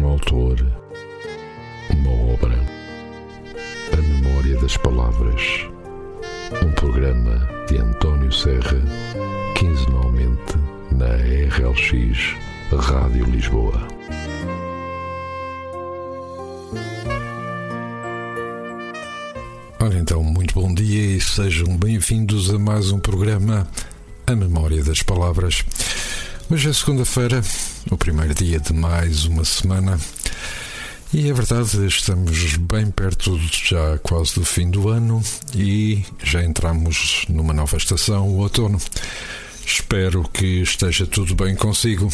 um autor, uma obra, a memória das palavras. Um programa de António Serra, quinzenalmente na RLX Rádio Lisboa. Ora então, muito bom dia e sejam bem-vindos a mais um programa A Memória das Palavras. Hoje é segunda-feira, o primeiro dia de mais uma semana. E é verdade, estamos bem perto já quase do fim do ano e já entramos numa nova estação, o outono. Espero que esteja tudo bem consigo.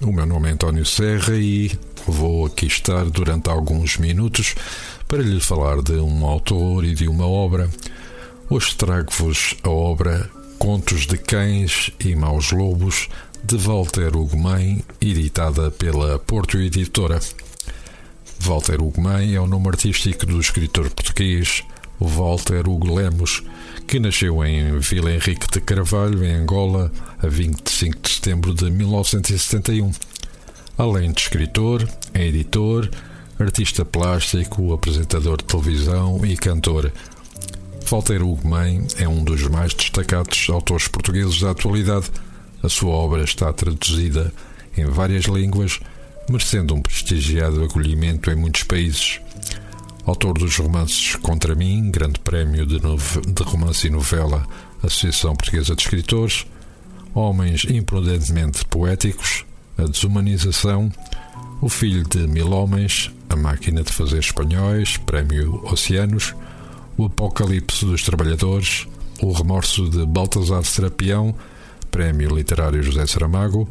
O meu nome é António Serra e vou aqui estar durante alguns minutos para lhe falar de um autor e de uma obra. Hoje trago-vos a obra Contos de Cães e Maus Lobos de Walter Ugumem, editada pela Porto Editora. Walter Ugumem é o nome artístico do escritor português Walter Hugo Lemos, que nasceu em Vila Henrique de Carvalho, em Angola, a 25 de setembro de 1971. Além de escritor, é editor, artista plástico, apresentador de televisão e cantor. Walter Ugumem é um dos mais destacados autores portugueses da atualidade. A sua obra está traduzida em várias línguas merecendo um prestigiado acolhimento em muitos países. Autor dos romances Contra Mim, Grande Prémio de, de Romance e Novela, Associação Portuguesa de Escritores, Homens Imprudentemente Poéticos, A Desumanização, O Filho de Mil Homens, A Máquina de Fazer Espanhóis, Prémio Oceanos, O Apocalipse dos Trabalhadores, O Remorso de Baltasar Serapião, Prémio Literário José Saramago,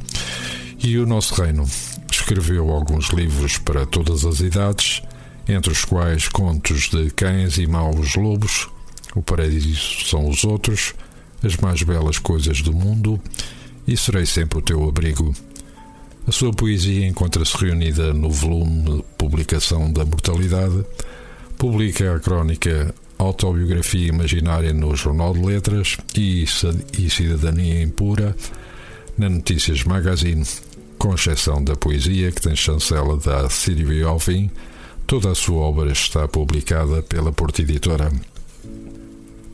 e O Nosso Reino, escreveu alguns livros para todas as idades, entre os quais contos de cães e maus lobos, O Paraíso são os outros, As mais belas coisas do mundo e Serei sempre o teu abrigo. A sua poesia encontra-se reunida no volume Publicação da Mortalidade, publica a crónica Autobiografia Imaginária no Jornal de Letras e Cidadania Impura na Notícias Magazine com exceção da poesia, que tem chancela da Silvia Alvim, toda a sua obra está publicada pela Porta Editora.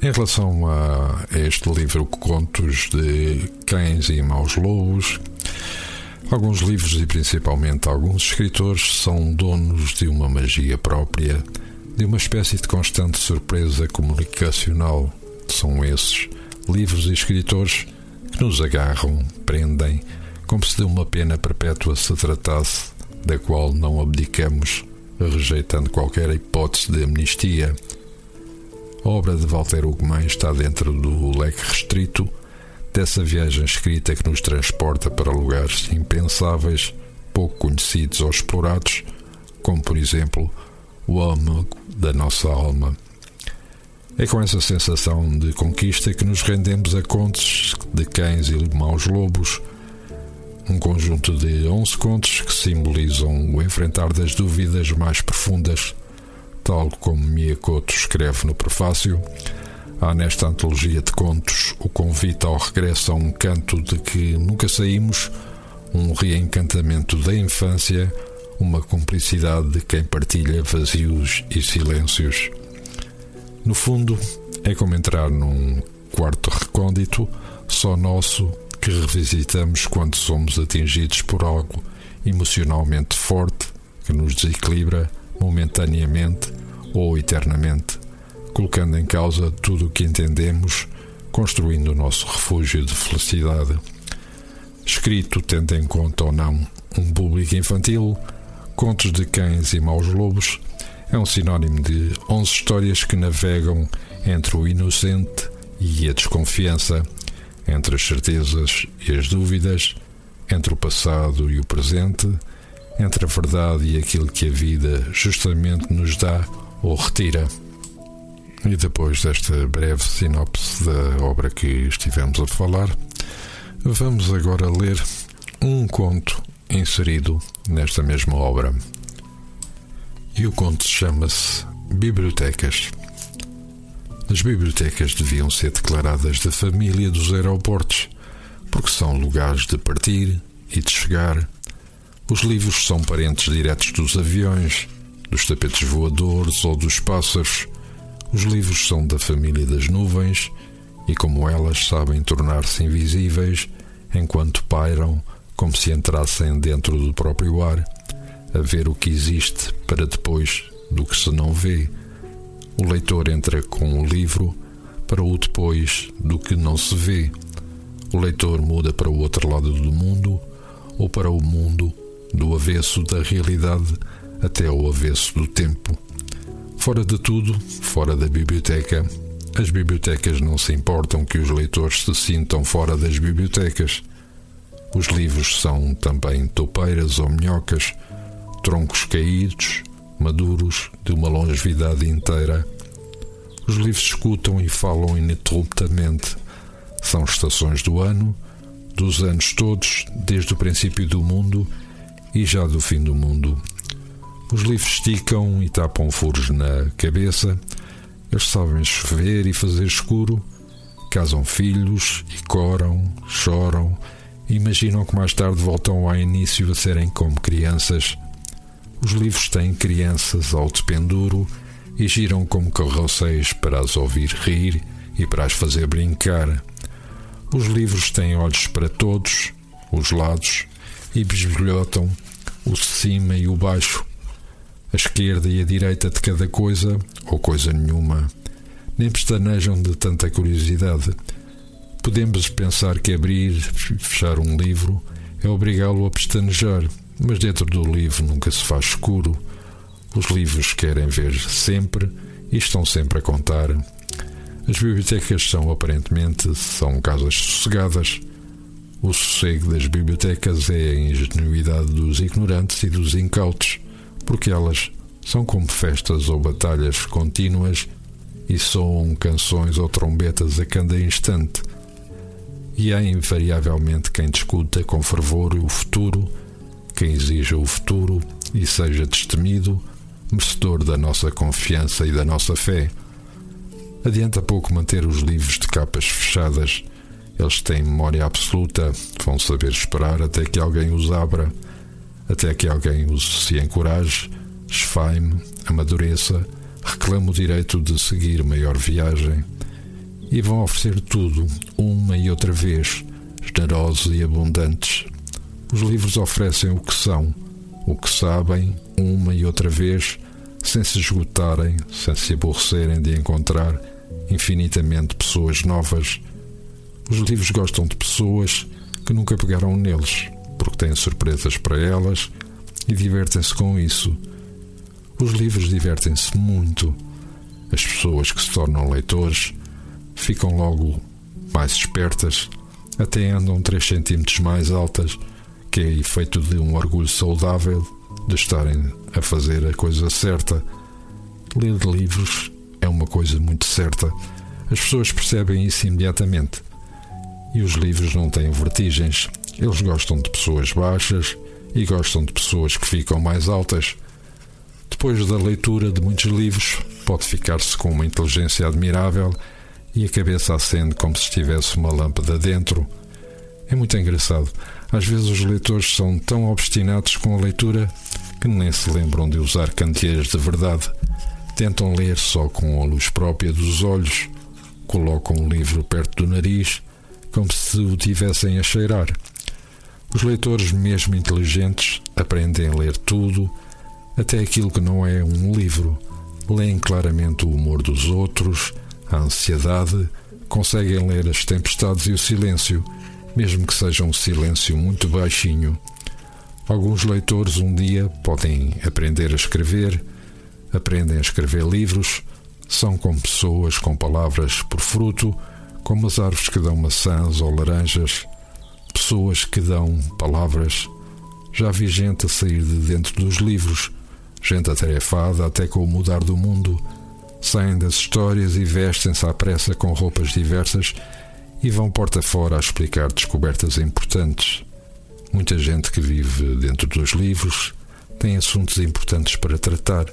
Em relação a este livro, Contos de Cães e Maus Lobos, alguns livros e principalmente alguns escritores são donos de uma magia própria, de uma espécie de constante surpresa comunicacional. São esses livros e escritores que nos agarram, prendem, como se de uma pena perpétua se tratasse, da qual não abdicamos, rejeitando qualquer hipótese de amnistia. A obra de Walter Ugumem está dentro do leque restrito dessa viagem escrita que nos transporta para lugares impensáveis, pouco conhecidos ou explorados, como por exemplo o âmago da nossa alma. É com essa sensação de conquista que nos rendemos a contos de cães e maus lobos um conjunto de 11 contos que simbolizam o enfrentar das dúvidas mais profundas, tal como Miyakoto escreve no prefácio. Há nesta antologia de contos o convite ao regresso a um canto de que nunca saímos, um reencantamento da infância, uma cumplicidade de quem partilha vazios e silêncios. No fundo, é como entrar num quarto recôndito, só nosso, que revisitamos quando somos atingidos por algo emocionalmente forte que nos desequilibra momentaneamente ou eternamente, colocando em causa tudo o que entendemos, construindo o nosso refúgio de felicidade. Escrito tendo em conta ou não um público infantil, Contos de Cães e Maus Lobos é um sinónimo de 11 histórias que navegam entre o inocente e a desconfiança entre as certezas e as dúvidas, entre o passado e o presente, entre a verdade e aquilo que a vida justamente nos dá ou retira. E depois desta breve sinopse da obra que estivemos a falar, vamos agora ler um conto inserido nesta mesma obra. E o conto chama-se Bibliotecas. As bibliotecas deviam ser declaradas da família dos aeroportos, porque são lugares de partir e de chegar, Os livros são parentes diretos dos aviões, dos tapetes voadores ou dos pássaros. Os livros são da família das nuvens e, como elas, sabem tornar-se invisíveis enquanto pairam como se entrassem dentro do próprio ar, a ver o que existe para depois do que se não vê. O leitor entra com o livro para o depois do que não se vê. O leitor muda para o outro lado do mundo ou para o mundo do avesso da realidade até ao avesso do tempo. Fora de tudo, fora da biblioteca, as bibliotecas não se importam que os leitores se sintam fora das bibliotecas. Os livros são também toupeiras ou minhocas, troncos caídos, maduros, de uma longevidade inteira. Os livros escutam e falam ininterruptamente. São estações do ano, dos anos todos, desde o princípio do mundo e já do fim do mundo. Os livros esticam e tapam furos na cabeça, eles sabem chover e fazer escuro, casam filhos e coram, choram, imaginam que mais tarde voltam ao início a serem como crianças. Os livros têm crianças ao dependuro e giram como carroceiros para as ouvir rir e para as fazer brincar. Os livros têm olhos para todos, os lados, e bisbilhotam o cima e o baixo, a esquerda e a direita de cada coisa ou coisa nenhuma. Nem pestanejam de tanta curiosidade. Podemos pensar que abrir e fechar um livro é obrigá-lo a pestanejar, mas dentro do livro nunca se faz escuro. Os livros querem ver sempre e estão sempre a contar. As bibliotecas são aparentemente são casas sossegadas. O sossego das bibliotecas é a ingenuidade dos ignorantes e dos incautos, porque elas são como festas ou batalhas contínuas e soam canções ou trombetas a cada instante. E há invariavelmente quem discuta com fervor o futuro, quem exija o futuro e seja destemido, merecedor da nossa confiança e da nossa fé. Adianta pouco manter os livros de capas fechadas. Eles têm memória absoluta, vão saber esperar até que alguém os abra, até que alguém os se encoraje esfaime, amadureça, reclama o direito de seguir maior viagem e vão oferecer tudo, uma e outra vez, generosos e abundantes. Os livros oferecem o que são, o que sabem, uma e outra vez, sem se esgotarem, sem se aborrecerem de encontrar infinitamente pessoas novas. Os livros gostam de pessoas que nunca pegaram neles, porque têm surpresas para elas e divertem-se com isso os livros divertem-se muito. As pessoas que se tornam leitores ficam logo mais espertas, até andam 3 centímetros mais altas, que é efeito de um orgulho saudável de estarem a fazer a coisa certa. Ler livros é uma coisa muito certa. As pessoas percebem isso imediatamente. E os livros não têm vertigens. Eles gostam de pessoas baixas e gostam de pessoas que ficam mais altas. Depois da leitura de muitos livros, pode ficar-se com uma inteligência admirável e a cabeça acende como se estivesse uma lâmpada dentro. É muito engraçado. Às vezes os leitores são tão obstinados com a leitura que nem se lembram de usar candeeiros de verdade. Tentam ler só com a luz própria dos olhos. Colocam o livro perto do nariz, como se o tivessem a cheirar. Os leitores, mesmo inteligentes, aprendem a ler tudo até aquilo que não é um livro. Leem claramente o humor dos outros, a ansiedade, conseguem ler as tempestades e o silêncio, mesmo que seja um silêncio muito baixinho. Alguns leitores um dia podem aprender a escrever, aprendem a escrever livros, são como pessoas com palavras por fruto, como as árvores que dão maçãs ou laranjas, pessoas que dão palavras. Já vi gente a sair de dentro dos livros gente atarefada até com o mudar do mundo, saem das histórias e vestem-se à pressa com roupas diversas e vão porta fora a explicar descobertas importantes. Muita gente que vive dentro dos livros tem assuntos importantes para tratar.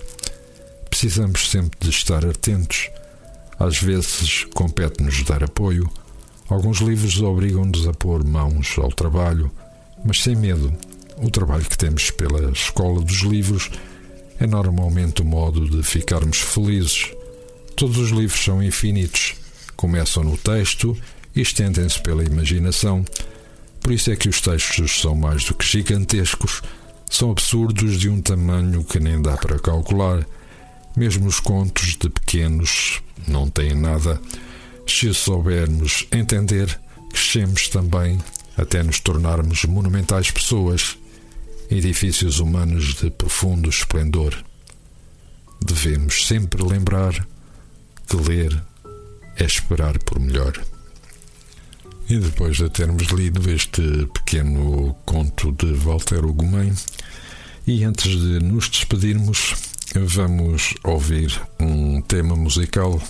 Precisamos sempre de estar atentos. Às vezes compete-nos dar apoio. Alguns livros obrigam-nos a pôr mãos ao trabalho, mas sem medo. o trabalho que temos pela escola dos livros é normalmente o modo de ficarmos felizes. Todos os livros são infinitos, começam no texto e estendem-se pela imaginação. Por isso é que os textos são mais do que gigantescos, são absurdos de um tamanho que nem dá para calcular. Mesmo os contos de pequenos não têm nada. Se soubermos entender, crescemos também até nos tornarmos monumentais pessoas, edifícios humanos de profundo esplendor. Devemos sempre lembrar que ler é esperar por melhor. E depois de termos lido este pequeno conto de Walter Ugumem, e antes de nos despedirmos, vamos ouvir um tema musical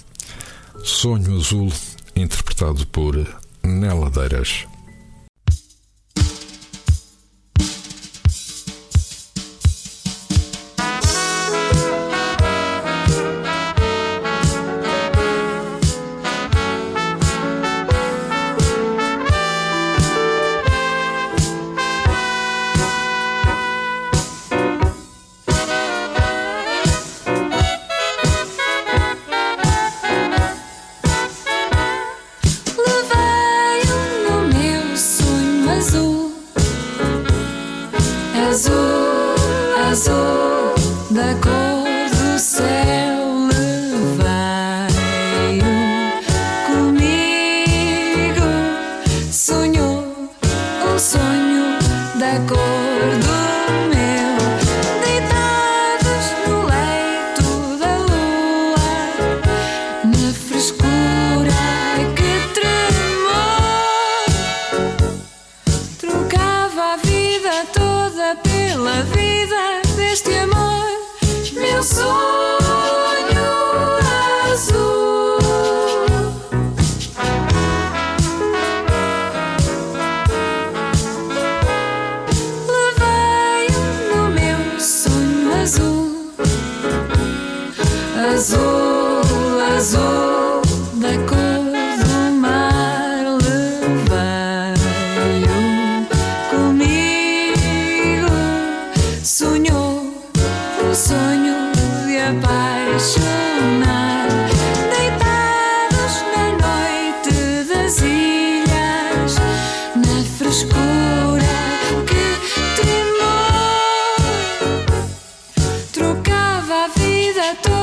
Sonho Azul, interpretado por Neladeiras. azul, azul da cor do mar. Levei-o comigo. Sonhou o sonho de apaixonar. Deitados na noite das ilhas, na frescura que temor trocava a vida toda.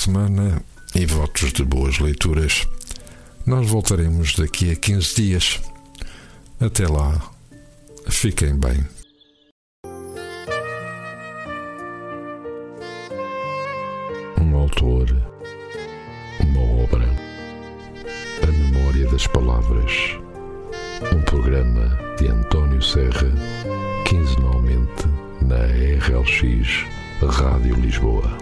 Semana e votos de boas leituras. Nós voltaremos daqui a 15 dias. Até lá, fiquem bem. Um autor, uma obra, a memória das palavras. Um programa de António Serra, quinzenalmente na RLX Rádio Lisboa.